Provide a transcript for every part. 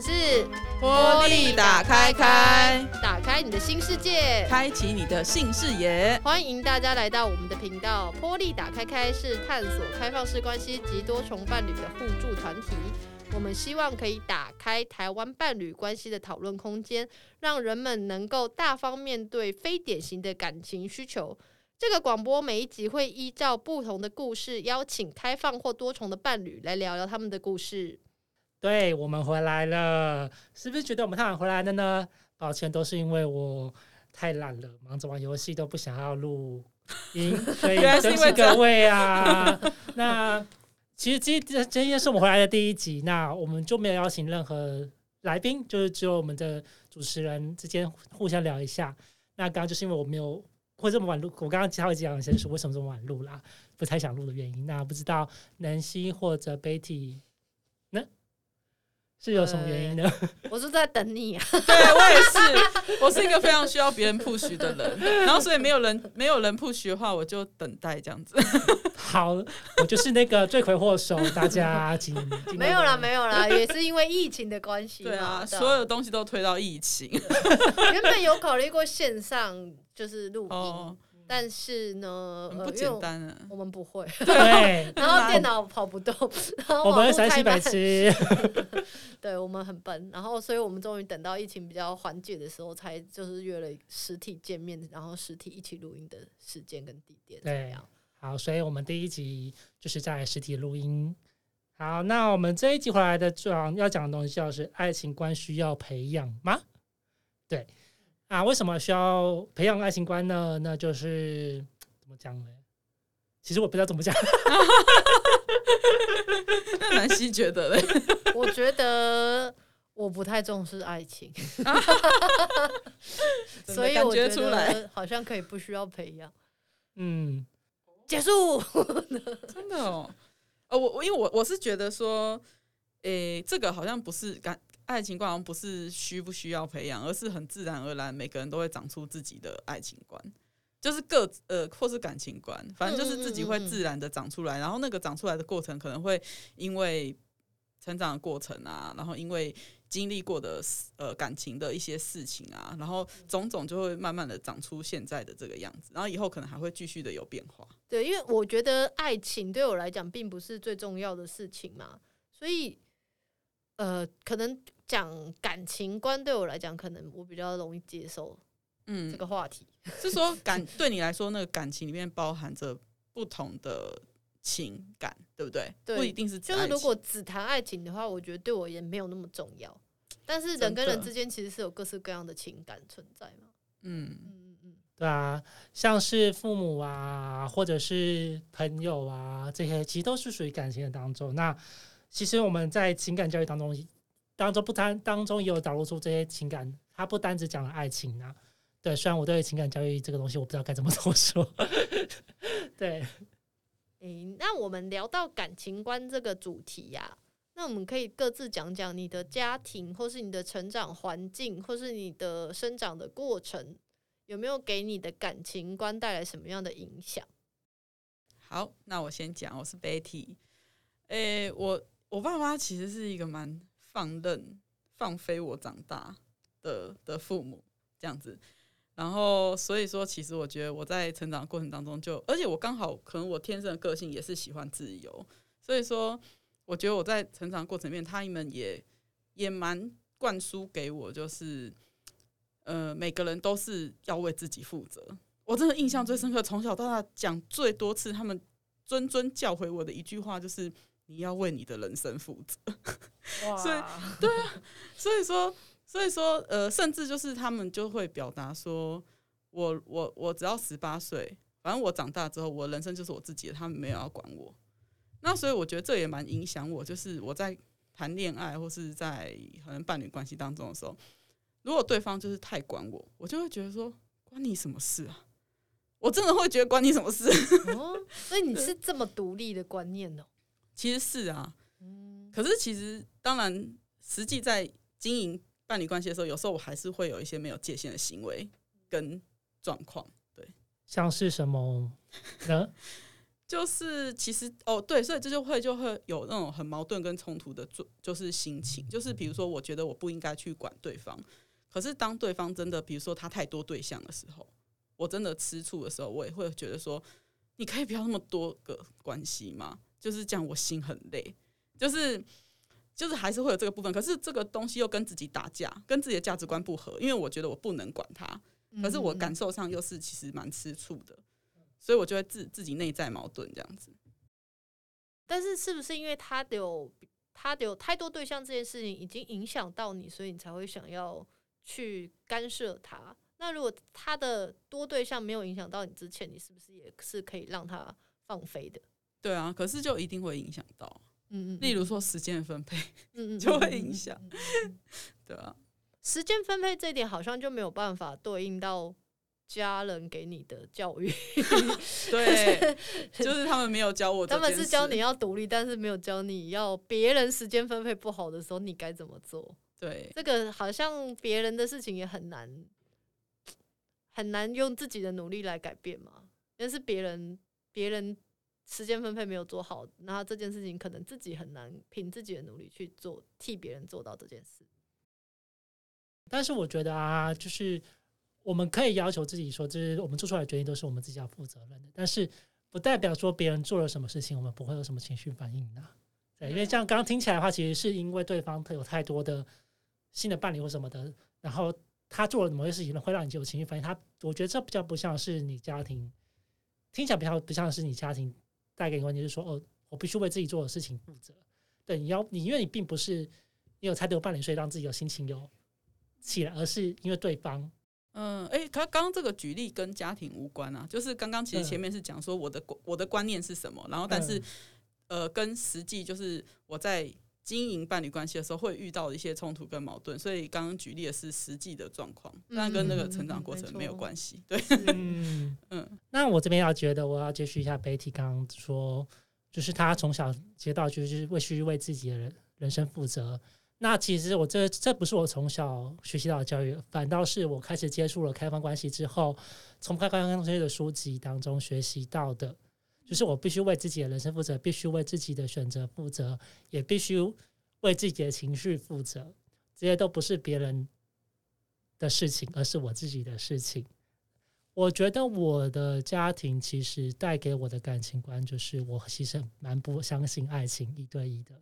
们是玻璃打开开，打开你的新世界，开启你的新视野。欢迎大家来到我们的频道。玻璃打开开是探索开放式关系及多重伴侣的互助团体。我们希望可以打开台湾伴侣关系的讨论空间，让人们能够大方面对非典型的感情需求。这个广播每一集会依照不同的故事，邀请开放或多重的伴侣来聊聊他们的故事。对，我们回来了，是不是觉得我们太晚回来了呢？抱歉，都是因为我太懒了，忙着玩游戏都不想要录音，所以对不起各位啊。那其实今天今天是我们回来的第一集，那我们就没有邀请任何来宾，就是只有我们的主持人之间互相聊一下。那刚刚就是因为我没有。会这么晚录，我刚刚其他会讲一下，就是为什么这么晚录啦，不太想录的原因。那不知道南希或者 Betty 呢，是有什么原因的？我是在等你啊，对我也是，我是一个非常需要别人 push 的人，然后所以没有人没有人 push 的话，我就等待这样子。好，我就是那个罪魁祸首，大家请没有啦，没有啦，也是因为疫情的关系。对啊，所有东西都推到疫情。原本有考虑过线上。就是录音，哦、但是呢，不简单啊，我们不会，对，然后电脑跑不动，然后我们三七百七，对我们很笨，然后所以我们终于等到疫情比较缓解的时候，才就是约了实体见面，然后实体一起录音的时间跟地点，对，好，所以我们第一集就是在实体录音。好，那我们这一集回来的主要要讲的东西，就是爱情观需要培养吗？对。啊，为什么需要培养爱情观呢？那就是怎么讲呢？其实我不知道怎么讲。那南希觉得嘞？我觉得我不太重视爱情，所以我觉得好像可以不需要培养。嗯，结束。真的哦，呃，我我因为我我是觉得说，诶、欸，这个好像不是感。爱情观不是需不需要培养，而是很自然而然，每个人都会长出自己的爱情观，就是各呃或是感情观，反正就是自己会自然的长出来。然后那个长出来的过程，可能会因为成长的过程啊，然后因为经历过的呃感情的一些事情啊，然后种种就会慢慢的长出现在的这个样子。然后以后可能还会继续的有变化。对，因为我觉得爱情对我来讲并不是最重要的事情嘛，所以呃可能。讲感情观对我来讲，可能我比较容易接受。嗯，这个话题、嗯、是说 感对你来说，那个感情里面包含着不同的情感，对不对？对，不一定是就是如果只谈爱情的话，我觉得对我也没有那么重要。但是人跟人之间其实是有各式各样的情感存在嘛。嗯嗯嗯，对啊，像是父母啊，或者是朋友啊，这些其实都是属于感情的当中。那其实我们在情感教育当中。当中不单当中也有导入出这些情感，他不单只讲了爱情啊。对，虽然我对情感教育这个东西我不知道该怎么说。对，诶，那我们聊到感情观这个主题呀、啊，那我们可以各自讲讲你的家庭，或是你的成长环境，或是你的生长的过程，有没有给你的感情观带来什么样的影响？好，那我先讲，我是 Betty。诶，我我爸妈其实是一个蛮。放任、放飞我长大的的父母这样子，然后所以说，其实我觉得我在成长过程当中就，而且我刚好可能我天生的个性也是喜欢自由，所以说我觉得我在成长过程里面，他们也也蛮灌输给我，就是呃，每个人都是要为自己负责。我真的印象最深刻，从小到大讲最多次，他们谆谆教诲我的一句话就是。你要为你的人生负责，所以对啊，所以说，所以说，呃，甚至就是他们就会表达说，我我我只要十八岁，反正我长大之后，我人生就是我自己的，他们没有要管我。那所以我觉得这也蛮影响我，就是我在谈恋爱或是在可能伴侣关系当中的时候，如果对方就是太管我，我就会觉得说，关你什么事啊？我真的会觉得关你什么事？哦，所以你是这么独立的观念哦。其实是啊，嗯可是其实当然，实际在经营伴侣关系的时候，有时候我还是会有一些没有界限的行为跟状况。对，像是什么 呢？就是其实哦，对，所以这就会就会有那种很矛盾跟冲突的，就就是心情，就是比如说，我觉得我不应该去管对方，可是当对方真的，比如说他太多对象的时候，我真的吃醋的时候，我也会觉得说，你可以不要那么多个关系吗？就是这样，我心很累，就是就是还是会有这个部分，可是这个东西又跟自己打架，跟自己的价值观不合，因为我觉得我不能管他，可是我感受上又是其实蛮吃醋的。所以我就会自自己内在矛盾这样子，但是是不是因为他有他有太多对象这件事情已经影响到你，所以你才会想要去干涉他？那如果他的多对象没有影响到你之前，你是不是也是可以让他放飞的？对啊，可是就一定会影响到，嗯嗯，例如说时间分配，嗯嗯，就会影响，对啊，时间分配这一点好像就没有办法对应到。家人给你的教育，对，就是他们没有教我，他们是教你要独立，但是没有教你要别人时间分配不好的时候你该怎么做。对，这个好像别人的事情也很难，很难用自己的努力来改变嘛。但是别人别人时间分配没有做好，然后这件事情可能自己很难凭自己的努力去做，替别人做到这件事。但是我觉得啊，就是。我们可以要求自己说，就是我们做出来的决定都是我们自己要负责任的。但是不代表说别人做了什么事情，我们不会有什么情绪反应的。对，因为像刚刚听起来的话，其实是因为对方他有太多的新的伴侣或什么的，然后他做了某些事情，会让你就有情绪反应。他我觉得这比较不像是你家庭，听起来比较不像是你家庭带给你观念，就是说哦，我必须为自己做的事情负责。对，你要你因为你并不是你有才得伴侣，所以让自己有心情有起来，而是因为对方。嗯，哎、欸，他刚刚这个举例跟家庭无关啊，就是刚刚其实前面是讲说我的我的观念是什么，然后但是、嗯、呃，跟实际就是我在经营伴侣关系的时候会遇到的一些冲突跟矛盾，所以刚刚举例的是实际的状况，那跟那个成长过程没有关系。对，嗯 嗯。那我这边要觉得我要接续一下 Betty 刚刚说，就是他从小接到就是为需为自己的人人生负责。那其实我这这不是我从小学习到的教育，反倒是我开始接触了开放关系之后，从开放关系的书籍当中学习到的，就是我必须为自己的人生负责，必须为自己的选择负责，也必须为自己的情绪负责。这些都不是别人的事情，而是我自己的事情。我觉得我的家庭其实带给我的感情观，就是我其实蛮不相信爱情一对一的。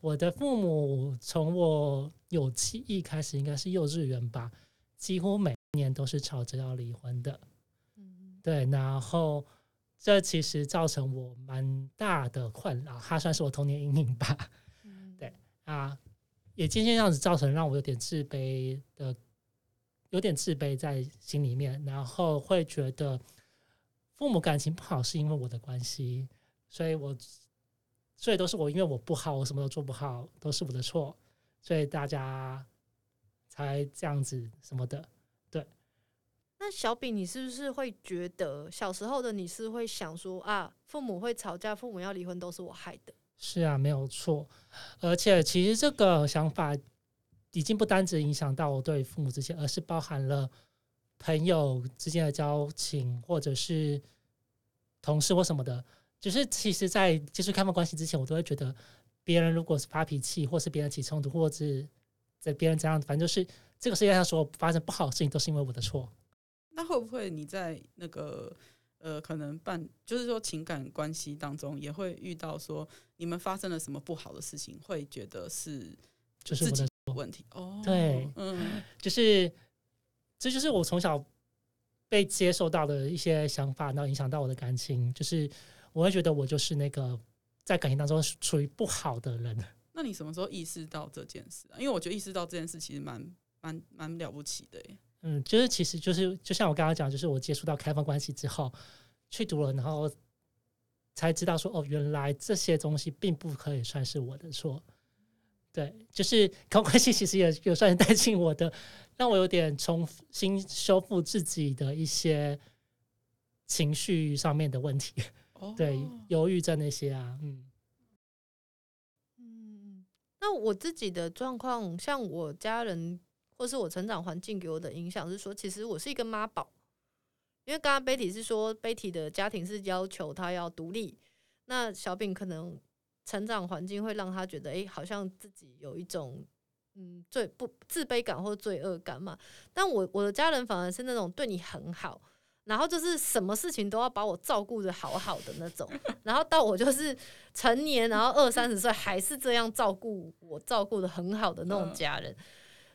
我的父母从我有记忆开始，应该是幼稚园吧，几乎每年都是吵着要离婚的。嗯，对，然后这其实造成我蛮大的困扰，它算是我童年阴影吧。嗯，对啊，也渐渐这样子造成让我有点自卑的，有点自卑在心里面，然后会觉得父母感情不好是因为我的关系，所以我。所以都是我，因为我不好，我什么都做不好，都是我的错，所以大家才这样子什么的。那小饼，你是不是会觉得小时候的你是会想说啊，父母会吵架，父母要离婚，都是我害的？是啊，没有错。而且其实这个想法已经不单只影响到我对父母之间，而是包含了朋友之间的交情，或者是同事或什么的。就是其实，在接触开放关系之前，我都会觉得，别人如果是发脾气，或是别人起冲突，或者是在别人这样，反正就是这个世界上所有发生不好的事情，都是因为我的错。那会不会你在那个呃，可能办，就是说情感关系当中，也会遇到说你们发生了什么不好的事情，会觉得是就是自己的问题？哦，对，嗯，就是这就是我从小被接受到的一些想法，然后影响到我的感情，就是。我会觉得我就是那个在感情当中处于不好的人。那你什么时候意识到这件事啊？因为我觉得意识到这件事其实蛮蛮蛮了不起的。嗯，就是其实就是就像我刚刚讲，就是我接触到开放关系之后去读了，然后才知道说哦，原来这些东西并不可以算是我的错。对，就是开放关系其实也有算是带进我的，让我有点重新修复自己的一些情绪上面的问题。哦对，忧郁症那些啊，嗯嗯，那我自己的状况，像我家人或是我成长环境给我的影响是说，其实我是一个妈宝，因为刚刚 Betty 是说 Betty 的家庭是要求她要独立，那小饼可能成长环境会让他觉得，哎、欸，好像自己有一种嗯最不自卑感或罪恶感嘛。但我我的家人反而是那种对你很好。然后就是什么事情都要把我照顾的好好的那种，然后到我就是成年，然后二三十岁还是这样照顾我，照顾的很好的那种家人，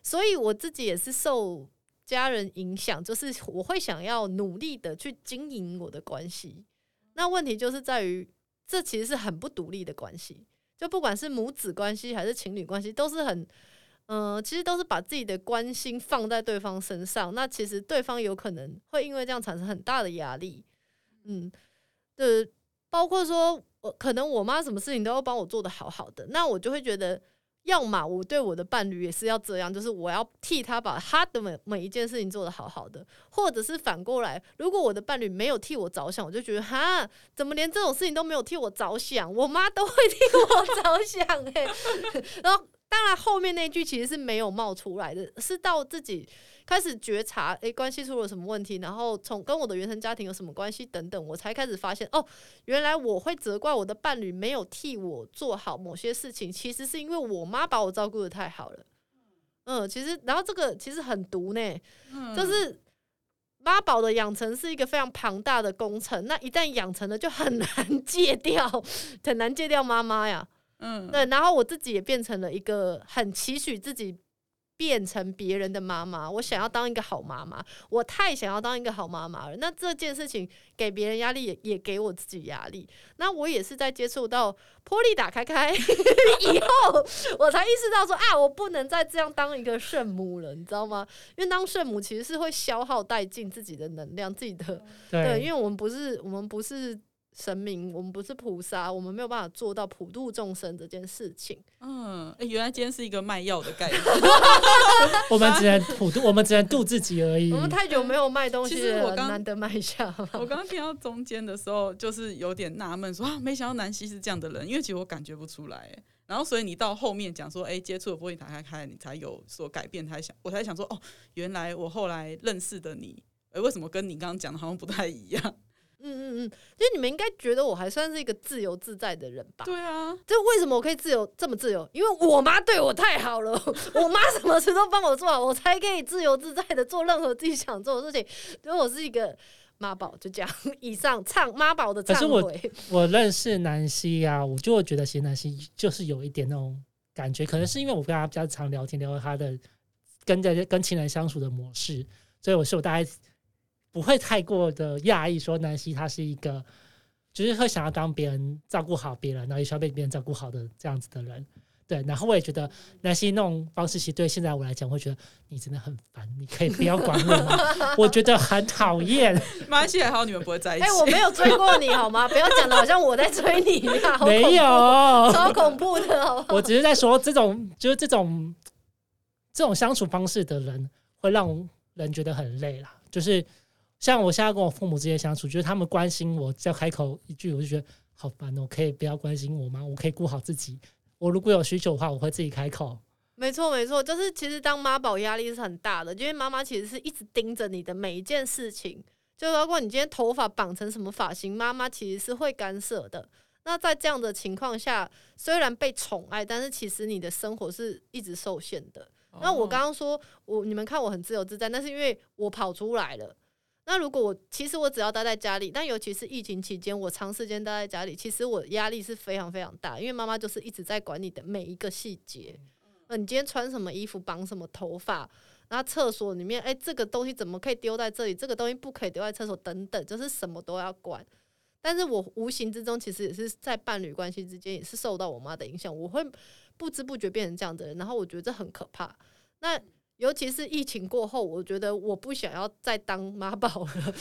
所以我自己也是受家人影响，就是我会想要努力的去经营我的关系。那问题就是在于，这其实是很不独立的关系，就不管是母子关系还是情侣关系，都是很。嗯、其实都是把自己的关心放在对方身上，那其实对方有可能会因为这样产生很大的压力。嗯，对，包括说，我可能我妈什么事情都要帮我做得好好的，那我就会觉得，要么我对我的伴侣也是要这样，就是我要替他把他的每每一件事情做得好好的，或者是反过来，如果我的伴侣没有替我着想，我就觉得哈，怎么连这种事情都没有替我着想？我妈都会替我着想欸，然后。当然，后面那句其实是没有冒出来的，是到自己开始觉察，诶、关系出了什么问题，然后从跟我的原生家庭有什么关系等等，我才开始发现，哦，原来我会责怪我的伴侣没有替我做好某些事情，其实是因为我妈把我照顾得太好了。嗯，其实，然后这个其实很毒呢，就是妈宝的养成是一个非常庞大的工程，那一旦养成了，就很难戒掉，很难戒掉妈妈呀。嗯，对，然后我自己也变成了一个很期许自己变成别人的妈妈，我想要当一个好妈妈，我太想要当一个好妈妈了。那这件事情给别人压力，也也给我自己压力。那我也是在接触到波莉打开开 以后，我才意识到说啊，我不能再这样当一个圣母了，你知道吗？因为当圣母其实是会消耗殆尽自己的能量，自己的对，对，因为我们不是，我们不是。神明，我们不是菩萨，我们没有办法做到普度众生这件事情。嗯，原来今天是一个卖药的概念。我们只能普度，我们只能度自己而已。我们太久没有卖东西了，其实我刚难得卖一下。我刚刚听到中间的时候，就是有点纳闷，说啊，没想到南希是这样的人，因为其实我感觉不出来。然后，所以你到后面讲说，哎、欸，接触了波莉打开开，你才有所改变，才想，我才想说，哦，原来我后来认识的你，哎、欸，为什么跟你刚刚讲的好像不太一样？嗯嗯嗯，就你们应该觉得我还算是一个自由自在的人吧？对啊，就为什么我可以自由这么自由？因为我妈对我太好了，我妈什么事都帮我做好，我才可以自由自在的做任何自己想做的事情。所以我是一个妈宝，就这样。以上唱妈宝的忏悔。可是我我认识南希啊，我就会觉得其实南希就是有一点那种感觉，可能是因为我跟她比较常聊天，聊她的跟在跟情人相处的模式，所以我是我大概。不会太过的讶异，说南希他是一个，就是会想要当别人照顾好别人，然后也需要被别人照顾好的这样子的人。对，然后我也觉得南希那种方式，其实对现在我来讲，会觉得你真的很烦，你可以不要管我吗？我觉得很讨厌。马来西亚还好，你们不会在一起。哎、欸，我没有追过你好吗？不要讲的好像我在追你一样。没有，超恐怖的好好。我只是在说，这种就是这种这种相处方式的人，会让人觉得很累啦，就是。像我现在跟我父母之间相处，就是他们关心我，只要开口一句，我就觉得好烦哦。可以不要关心我吗？我可以顾好自己。我如果有需求的话，我会自己开口。没错，没错，就是其实当妈宝压力是很大的，因为妈妈其实是一直盯着你的每一件事情，就包括你今天头发绑成什么发型，妈妈其实是会干涉的。那在这样的情况下，虽然被宠爱，但是其实你的生活是一直受限的。哦、那我刚刚说我你们看我很自由自在，那是因为我跑出来了。那如果我其实我只要待在家里，但尤其是疫情期间，我长时间待在家里，其实我压力是非常非常大，因为妈妈就是一直在管你的每一个细节。呃，你今天穿什么衣服，绑什么头发，然后厕所里面，哎，这个东西怎么可以丢在这里？这个东西不可以丢在厕所，等等，就是什么都要管。但是我无形之中，其实也是在伴侣关系之间，也是受到我妈的影响，我会不知不觉变成这样的人，然后我觉得这很可怕。那。尤其是疫情过后，我觉得我不想要再当妈宝了。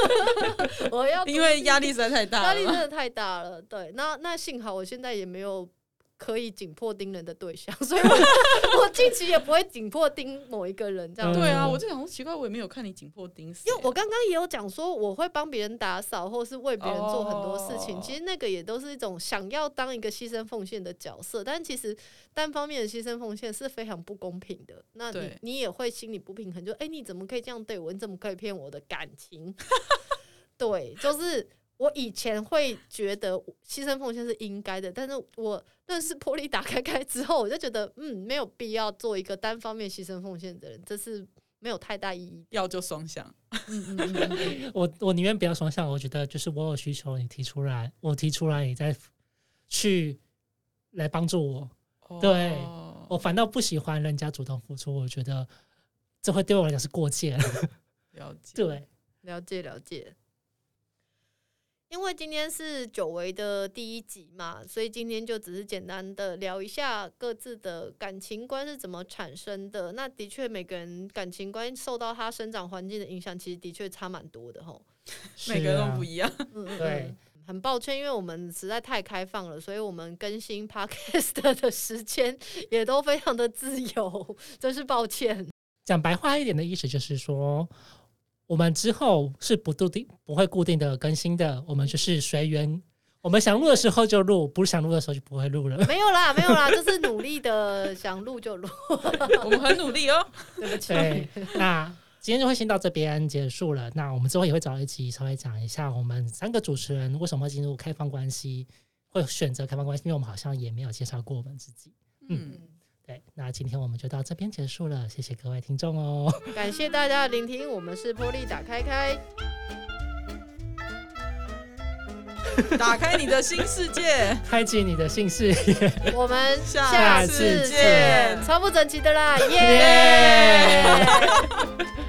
我要因为压力实在太大了，压力真的太大了。对，那那幸好我现在也没有可以紧迫盯人的对象，所以我 我近期也不会紧迫盯某一个人这样。对啊，我就想说奇怪，我也没有看你紧迫盯死。因为我刚刚也有讲说，我会帮别人打扫，或是为别人做很多事情。其实那个也都是一种想要当一个牺牲奉献的角色，但其实单方面的牺牲奉献是非常不公平的。那你你也会心里不平衡，就哎，你怎么可以这样对我？你怎么可以骗我的感情？对，就是。我以前会觉得牺牲奉献是应该的，但是我认识玻璃打开开之后，我就觉得嗯，没有必要做一个单方面牺牲奉献的人，这是没有太大意义。要就双向，嗯嗯我 我宁愿不要双向。我觉得就是我有需求，你提出来，我提出来，你再去来帮助我。Oh. 对，我反倒不喜欢人家主动付出，我觉得这会对我来讲是过界。了解，对，了解了解。因为今天是久违的第一集嘛，所以今天就只是简单的聊一下各自的感情观是怎么产生的。那的确，每个人感情观受到他生长环境的影响，其实的确差蛮多的吼。每个人都不一样。嗯，对。很抱歉，因为我们实在太开放了，所以我们更新 Podcast 的时间也都非常的自由，真是抱歉。讲白话一点的意思就是说。我们之后是不固定、不会固定的更新的，我们就是随缘。我们想录的时候就录，不是想录的时候就不会录了。没有啦，没有啦，就是努力的想录就录。我们很努力哦。对不起。对，那今天就会先到这边结束了。那我们之后也会找一集稍微讲一下，我们三个主持人为什么会进入开放关系，会选择开放关系，因为我们好像也没有介绍过我们自己。嗯。嗯对，那今天我们就到这边结束了，谢谢各位听众哦，感谢大家的聆听，我们是玻璃打开开，打开你的新世界，开启你的新世界，我们下次见，超不整齐的啦，耶、yeah!